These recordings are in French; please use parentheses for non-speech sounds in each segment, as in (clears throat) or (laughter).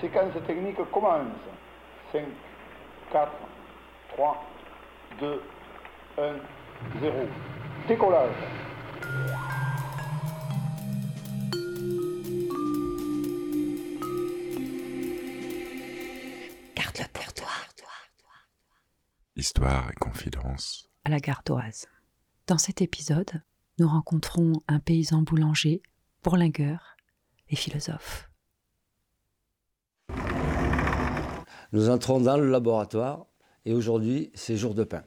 séquence technique commence. 5, 4, 3, 2, 1, 0. Décollage. Garde-le pour toi. Histoire et confidence. À la gardoise. Dans cet épisode, nous rencontrons un paysan boulanger, bourlingueur et philosophe. Nous entrons dans le laboratoire et aujourd'hui, c'est jour de pain.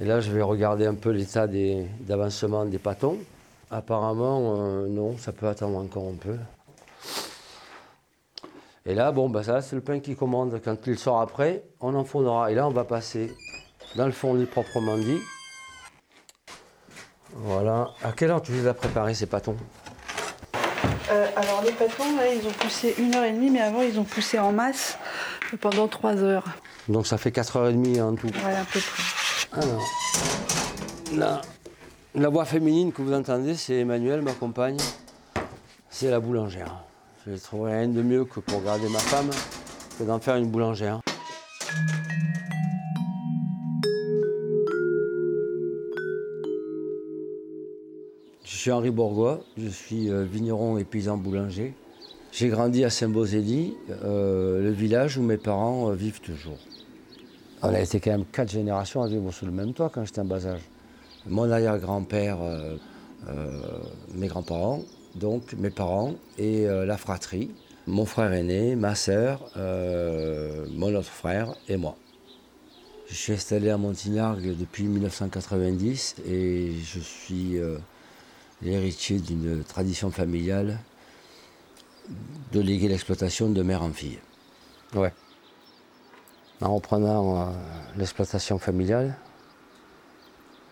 Et là, je vais regarder un peu l'état des- d'avancement des pâtons. Apparemment, euh, non, ça peut attendre encore un peu. Et là, bon, bah ça, c'est le pain qui commande. Quand il sort après, on en fournera. Et là, on va passer dans le fondu proprement dit. Voilà. À quelle heure tu les as préparés, ces pâtons? Euh, alors les pâtons, là, ils ont poussé une heure et demie, mais avant, ils ont poussé en masse pendant trois heures. Donc, ça fait 4h30 en tout. Voilà, à peu près. Alors, la, la voix féminine que vous entendez, c'est Emmanuel, ma compagne. C'est la boulangère. Je ne trouverai rien de mieux que pour garder ma femme que d'en faire une boulangère. Suis Henri Bourgois, je suis euh, vigneron et paysan boulanger. J'ai grandi à Saint-Bosély, euh, le village où mes parents euh, vivent toujours. On a été quand même quatre générations à vivre sous le même toit quand j'étais en bas âge. Mon arrière-grand-père, euh, mes grands-parents, donc mes parents et la fratrie, mon frère aîné, ma sœur, mon autre frère et moi. Je suis installé à Montignargues depuis 1990 et je suis l'héritier d'une tradition familiale de léguer l'exploitation de mère en fille. Ouais en reprenant euh, l'exploitation familiale.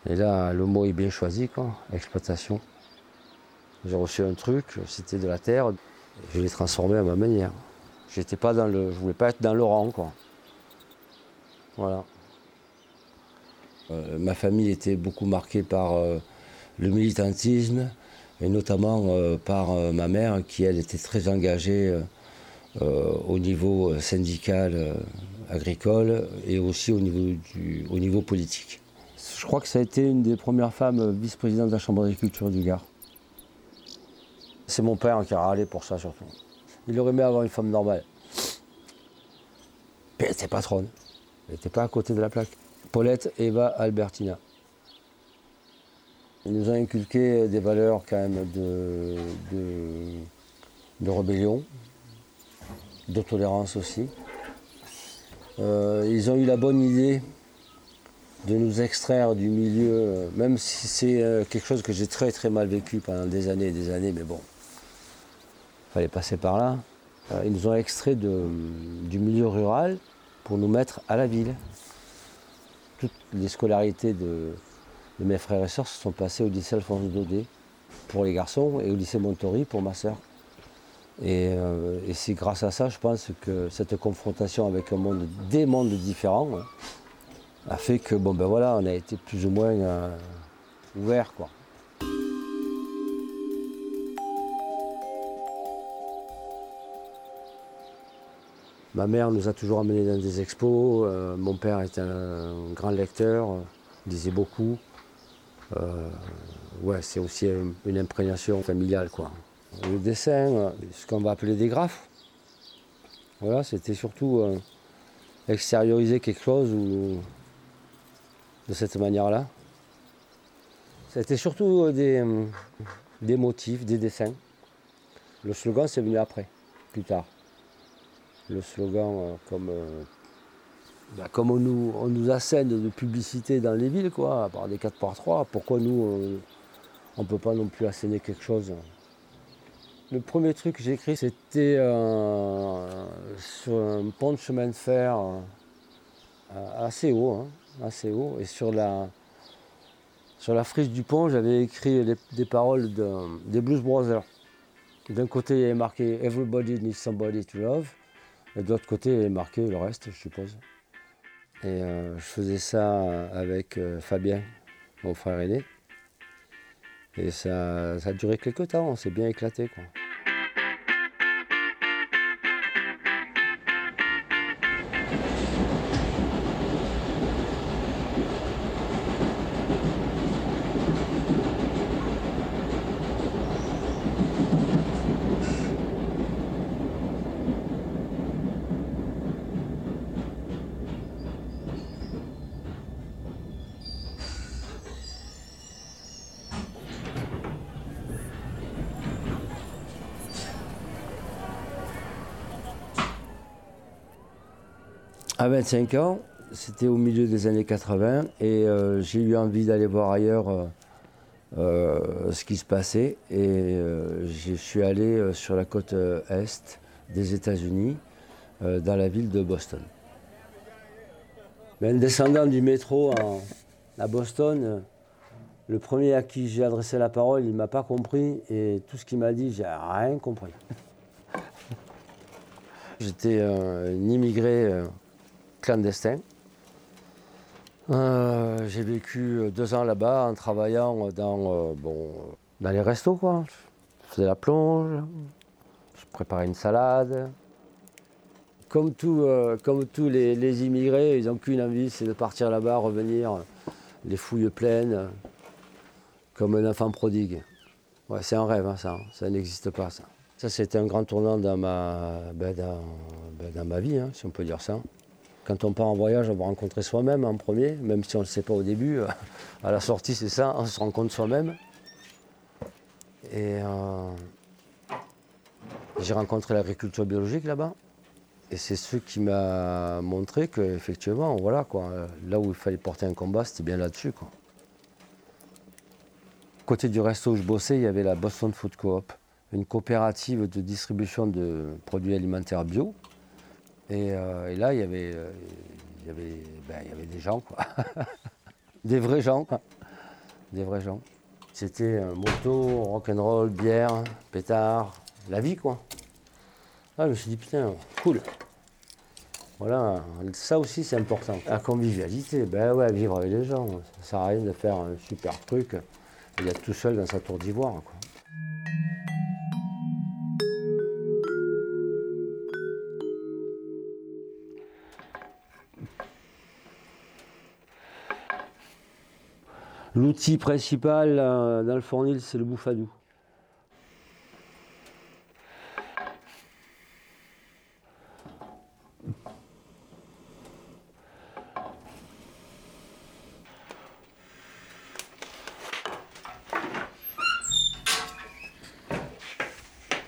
Et là, le mot est bien choisi, quoi, exploitation. J'ai reçu un truc, c'était de la terre, je l'ai transformé à ma manière. J'étais pas dans le, je voulais pas être dans le rang, quoi. Voilà. Euh, ma famille était beaucoup marquée par euh, le militantisme, et notamment euh, par euh, ma mère, qui elle était très engagée euh, au niveau syndical, euh, agricole et aussi au niveau, du, au niveau politique. Je crois que ça a été une des premières femmes vice-présidente de la Chambre d'agriculture du Gard. C'est mon père qui a râlé pour ça surtout. Il aurait aimé avoir une femme normale. Puis elle était patronne. Elle n'était pas à côté de la plaque. Paulette Eva Albertina. Ils nous ont inculqué des valeurs quand même de, de, rébellion, de tolérance aussi. Euh, ils ont eu la bonne idée de nous extraire du milieu, euh, même si c'est euh, quelque chose que j'ai très très mal vécu pendant des années et des années, mais bon, il fallait passer par là. Ils nous ont extraits de- du milieu rural pour nous mettre à la ville. Toutes les scolarités de, mes frères et sœurs se sont passées au lycée Alphonse Daudet pour les garçons et au lycée Montori pour ma sœur. Et, euh, c'est grâce à ça, je pense, que cette confrontation avec un monde, des mondes différents, hein, a fait que, bon ben voilà, on a été plus ou moins euh, ouverts, quoi. Ma mère nous a toujours emmenés dans des expos. euh, mon père était un grand lecteur, euh, lisait beaucoup. Euh, ouais, c'est aussi un- une imprégnation familiale, quoi. Le dessin, ce qu'on va appeler des graphes. Voilà, c'était surtout euh, extérioriser quelque chose ou, de cette manière-là. C'était surtout euh, des, des motifs, des dessins. Le slogan, c'est venu après, plus tard. Le slogan, comme, euh, bah, comme on, nous, assène de publicité dans les villes, quoi, par des 4x3, pourquoi nous, on ne peut pas non plus asséner quelque chose? Le premier truc que j'ai écrit, c'était euh, sur un pont de chemin de fer euh, assez haut, hein, assez haut. Et sur la, sur la frise du pont, j'avais écrit des paroles de- des Blues Brothers. D'un côté, il y avait marqué Everybody needs somebody to love. Et de l'autre côté, il y avait marqué le reste, je suppose. Et euh, je faisais ça avec euh, Fabien, mon frère aîné. Et ça, ça a duré quelques temps, on s'est bien éclaté. Quoi. À 25 ans, c'était au milieu des années 80 et euh, j'ai eu envie d'aller voir ailleurs euh, euh, ce qui se passait et je suis allé sur la côte est des États-Unis, dans la ville de Boston. Mais en descendant du métro à Boston, le premier à qui j'ai adressé la parole, il ne m'a pas compris et tout ce qu'il m'a dit, j'ai rien compris. (laughs) J'étais un immigré clandestin euh, j'ai vécu deux ans là-bas en travaillant dans, euh, dans les restos. Je faisais la plonge, je préparais une salade. Comme, euh, tous les, immigrés, ils n'ont qu'une envie, c'est de partir là-bas, revenir, les fouilles pleines, comme un enfant prodigue. Ouais, c'est un rêve, hein, ça. Ça n'existe pas, ça. C'était un grand tournant dans ma, ben, ben, vie, hein, si on peut dire ça. Quand on part en voyage, on va rencontrer soi-même en premier, même si on ne le sait pas au début. À la sortie, c'est ça, on se rencontre soi-même. Et euh, j'ai rencontré l'agriculture biologique là-bas. Et c'est ce qui m'a montré qu'effectivement, voilà, quoi, là où il fallait porter un combat, c'était bien là-dessus. Côté du resto où je bossais, il y avait la Boston Food Coop, une coopérative de distribution de produits alimentaires bio. Euh, et, là, il y avait, euh, ben, il y avait des gens, quoi. (laughs) des vrais gens, quoi. Des vrais gens. C'était moto, rock'n'roll, bière, pétard, la vie, quoi. Ah, je me suis dit, putain, cool. Voilà, ça aussi c'est important. La convivialité, ben ouais, vivre avec les gens. Ça sert à rien de faire un super truc et d'être tout seul dans sa tour d'ivoire. L'outil principal euh, dans le fournil, c'est le bouffadou.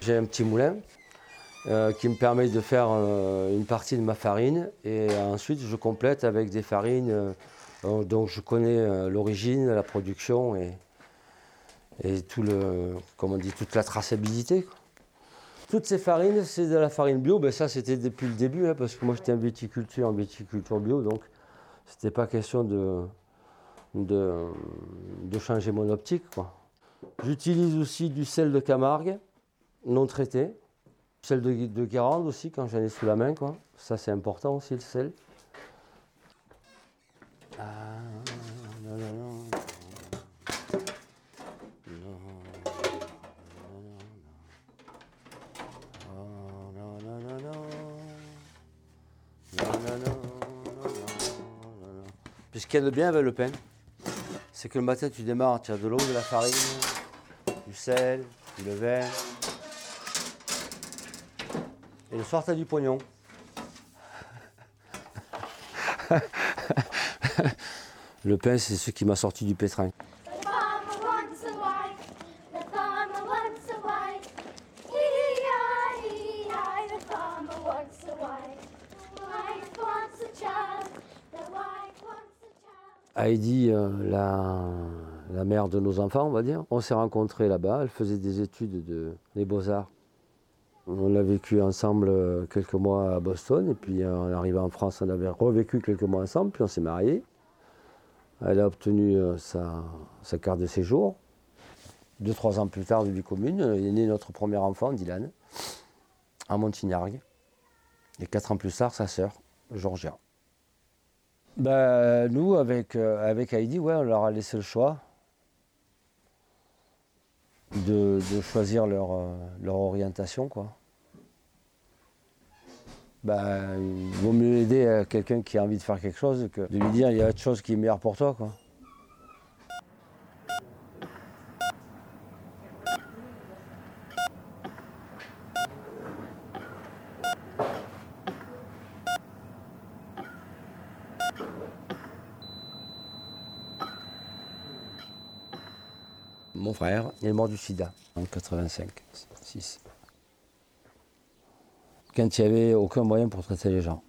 J'ai un petit moulin euh, qui me permet de faire euh, une partie de ma farine et ensuite je complète avec des farines donc je connais euh, l'origine, la production et, tout le, on dit, toute la traçabilité. Toutes ces farines, c'est de la farine bio. Ben ça, c'était depuis le début, hein, parce que moi, j'étais en viticulture, en viticulture bio, donc c'était pas question de, de, changer mon optique. J'utilise aussi du sel de Camargue, non traité. Sel de, de Guérande aussi, quand j'en ai sous la main. Ça, c'est important aussi, le sel. Puis ce qu'il y a de bien avec le pain, c'est que le matin tu démarres, tu as de l'eau, de la farine, du sel, du levain. Et le soir tu as du pognon. Le pain, c'est ce qui m'a sorti du pétrin. Heidi, euh, la, mère de nos enfants, on va dire, on s'est rencontrés là-bas. Elle faisait des études de, des beaux-arts. On a vécu ensemble euh, quelques mois à Boston, et puis en euh, arrivant en France, on avait revécu quelques mois ensemble, puis on s'est mariés. Elle a obtenu euh, sa, carte de séjour. Deux, trois ans plus tard, de vie commune, est né notre premier enfant, Dylan, à Montignargues. Et quatre ans plus tard, sa sœur, Georgia. Ben, nous, avec, euh, avec Heidi, ouais, on leur a laissé le choix de, choisir leur, euh, leur orientation. Quoi bah, il vaut mieux aider euh, quelqu'un qui a envie de faire quelque chose que de lui dire il y a autre chose qui est meilleure pour toi. Quoi. Mon frère, il est mort du sida en 85, 6 quand il n'y avait aucun moyen pour traiter les gens.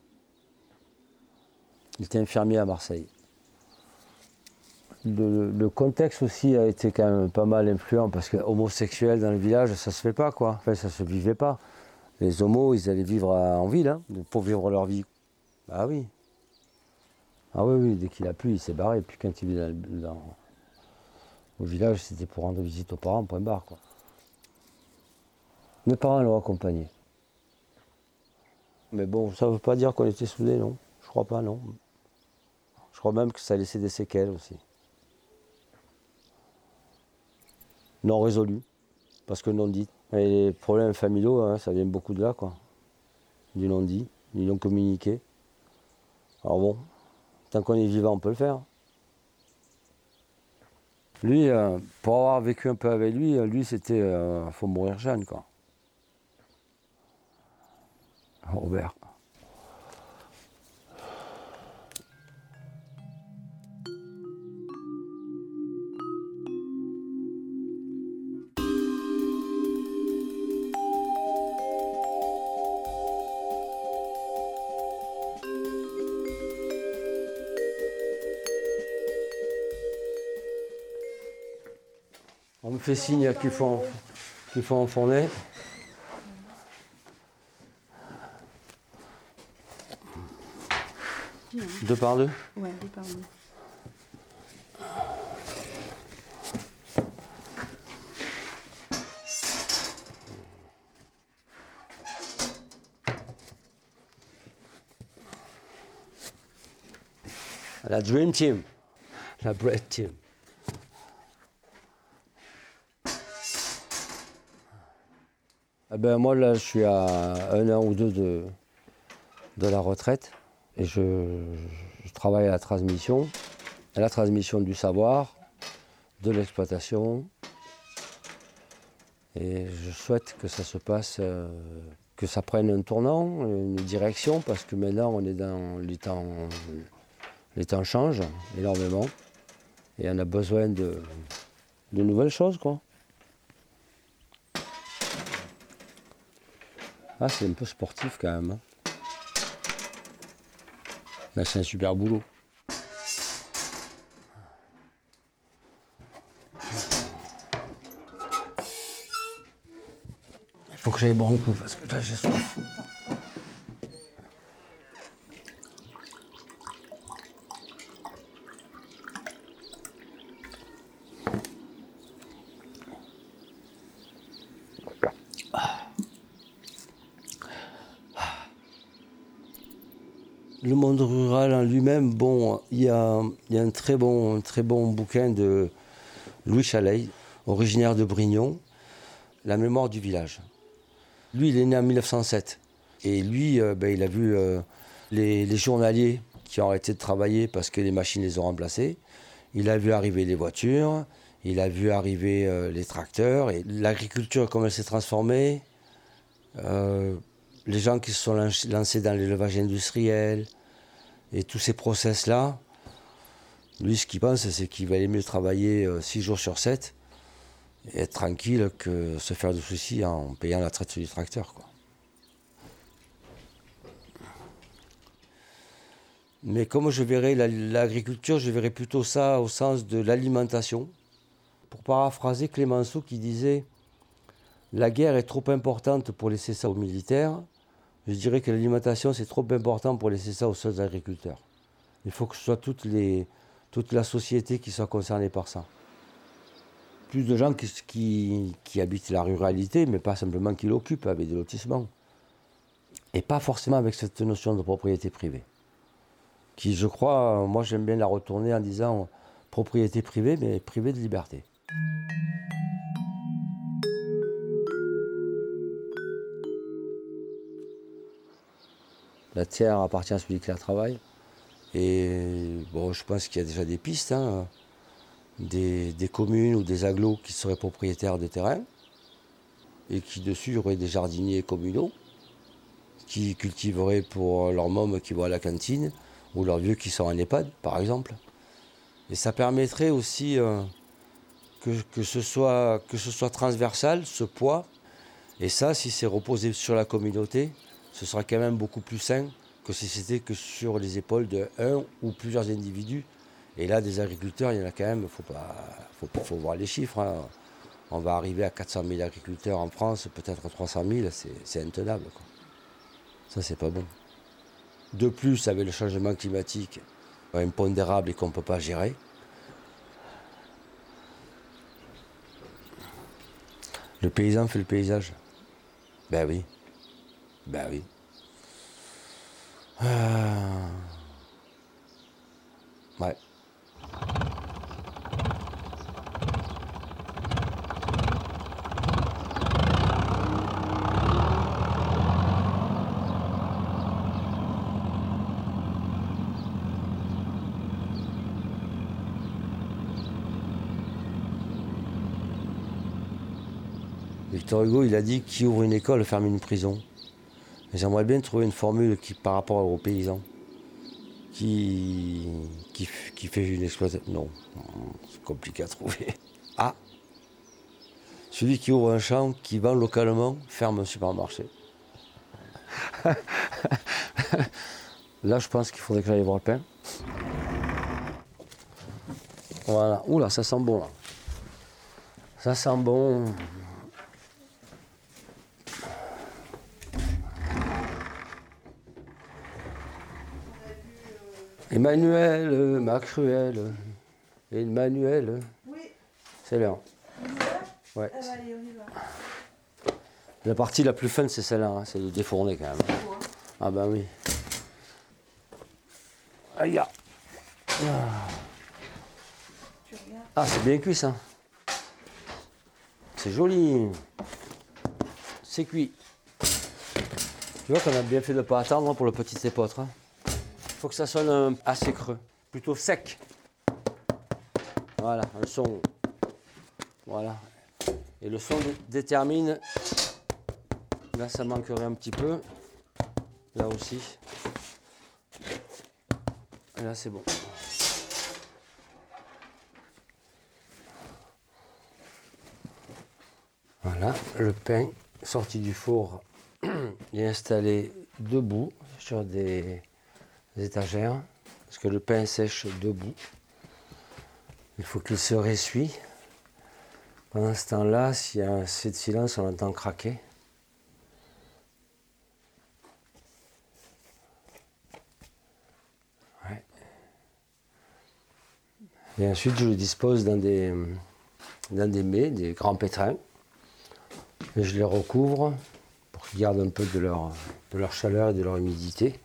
Il était infirmier à Marseille. Le, contexte aussi a été quand même pas mal influent parce que homosexuel dans le village, ça se fait pas quoi. Enfin, ça se vivait pas. Les homos, ils allaient vivre en ville hein, pour vivre leur vie. Ah oui. Ah oui, oui, dès qu'il a plu, il s'est barré. Puis quand il est au village, c'était pour rendre visite aux parents, point barre quoi. Mes parents l'ont accompagné. Mais bon, ça ne veut pas dire qu'on était soudés, non. Je crois pas, non. Je crois même que ça a laissé des séquelles aussi. Non résolus, parce que non dit. Et les problèmes familiaux, hein, ça vient beaucoup de là, quoi. Du non dit, du non communiqué. Alors bon, tant qu'on est vivant, on peut le faire. Lui, euh, pour avoir vécu un peu avec lui, euh, lui c'était, euh, faut mourir jeune, quoi. Robert. On me fait signe qu'il faut, qu'il faut enfourner. Deux par deux Ouais, deux par deux. La Dream Team, la Bread Team. Eh ben moi là je suis à un an ou deux de, de la retraite et je, travaille à la transmission, à la transmission du savoir, de l'exploitation. Et je souhaite que ça se passe, euh, que ça prenne un tournant, une direction, parce que maintenant on est dans les temps, les temps changent énormément et on a besoin de, nouvelles choses quoi. Ah c'est un peu sportif quand même. Hein. Là, c'est un super boulot. Il faut que j'aille coup parce que là j'ai soif. Le monde rural en lui-même, bon, il y a, un, très bon, très bon bouquin de Louis Chalet, originaire de Brignon, La mémoire du village. Lui, il est né en 1907. Et lui, euh, ben, il a vu euh, les, journaliers qui ont arrêté de travailler parce que les machines les ont remplacés. Il a vu arriver les voitures, il a vu arriver euh, les tracteurs, et l'agriculture, comment elle s'est transformée. Les gens qui se sont lancés dans l'élevage industriel, et tous ces process-là, lui, ce qu'il pense, c'est qu'il valait mieux travailler 6 euh, jours sur 7 et être tranquille que se faire de soucis en payant la traite du tracteur. Mais comme je verrais l'agriculture, je verrais plutôt ça au sens de l'alimentation. Pour paraphraser Clémenceau qui disait La guerre est trop importante pour laisser ça aux militaires, je dirais que l'alimentation, c'est trop important pour laisser ça aux seuls agriculteurs. Il faut que ce soit toute la société qui soit concernée par ça. Plus de gens qui, habitent la ruralité, mais pas simplement qui l'occupent avec des lotissements. Et pas forcément avec cette notion de propriété privée. Qui, je crois, moi j'aime bien la retourner en disant propriété privée, mais privée de liberté. La terre appartient à celui qui la travaille. Et bon, je pense qu'il y a déjà des pistes, hein. des, communes ou des agglos qui seraient propriétaires des terrains et qui dessus auraient des jardiniers communaux qui cultiveraient pour leurs mômes qui vont à la cantine ou leurs vieux qui sont en EHPAD, par exemple. Et ça permettrait aussi euh, que, ce soit, que ce soit transversal, ce poids. Et ça, si c'est reposé sur la communauté, ce sera quand même beaucoup plus sain que si c'était que sur les épaules de un ou plusieurs individus. Et là, des agriculteurs, il y en a quand même, il faut, pas, faut, faut voir les chiffres. hein. On va arriver à 400 000 agriculteurs en France, peut-être 300 000, c'est- intenable. quoi. Ça, c'est pas bon. De plus, avec le changement climatique impondérable et qu'on ne peut pas gérer, le paysan fait le paysage. Ben oui. Ben oui. Ah. Ouais. Victor Hugo, il a dit qui ouvre une école ferme une prison. J'aimerais bien trouver une formule qui, par rapport aux paysans, qui, qui fait une exploitation. Non, c'est compliqué à trouver. (laughs) Ah Celui qui ouvre un champ, qui vend localement, ferme un supermarché. (laughs) Là, je pense qu'il faudrait que j'aille voir le pain. Voilà. Oula, ça sent bon là. Ça sent bon. Emmanuel, euh, Macruel, Emmanuel, Oui, c'est l'heure. on y va Ouais. Ah bah, allez, on y va. La partie la plus fun, c'est celle-là, hein, c'est de défourner quand même. Ah ben oui. Aïe ah. Ah, c'est bien cuit ça. C'est joli. C'est cuit. Tu vois qu'on a bien fait de ne pas attendre hein, pour le petit épeautre. Il faut que ça sonne euh, assez creux, plutôt sec. Voilà, un son. Voilà. Et le son dé- détermine. Là, ça manquerait un petit peu. Là aussi. Là, c'est bon. Voilà, le pain sorti du four (clears throat) est installé debout sur des, des étagères, parce que le pain sèche debout. Il faut qu'il se ressuie. Pendant ce temps-là, s'il y a assez de silence, on entend craquer. Ouais. Et ensuite, je le dispose dans des, dans des mets, des grands pétrins. Et je les recouvre pour qu'ils gardent un peu de leur, de leur chaleur et de leur humidité.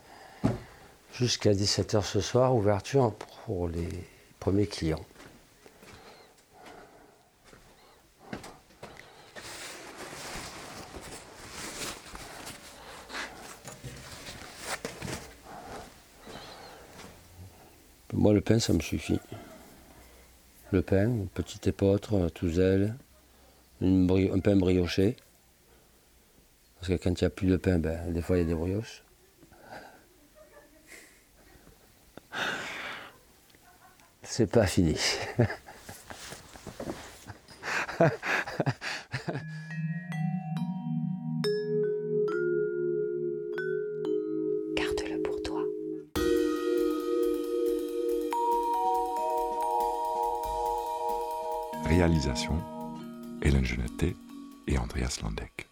Jusqu'à 17h ce soir, ouverture pour les premiers clients. Moi, le pain, ça me suffit. Le pain, une petite épeautre, euh, tout zèle, une un pain brioché. Parce que quand il n'y a plus de pain, ben, des fois il y a des brioches. C'est pas fini. Garde-le pour toi. Réalisation Hélène Genetet et Andreas Landek.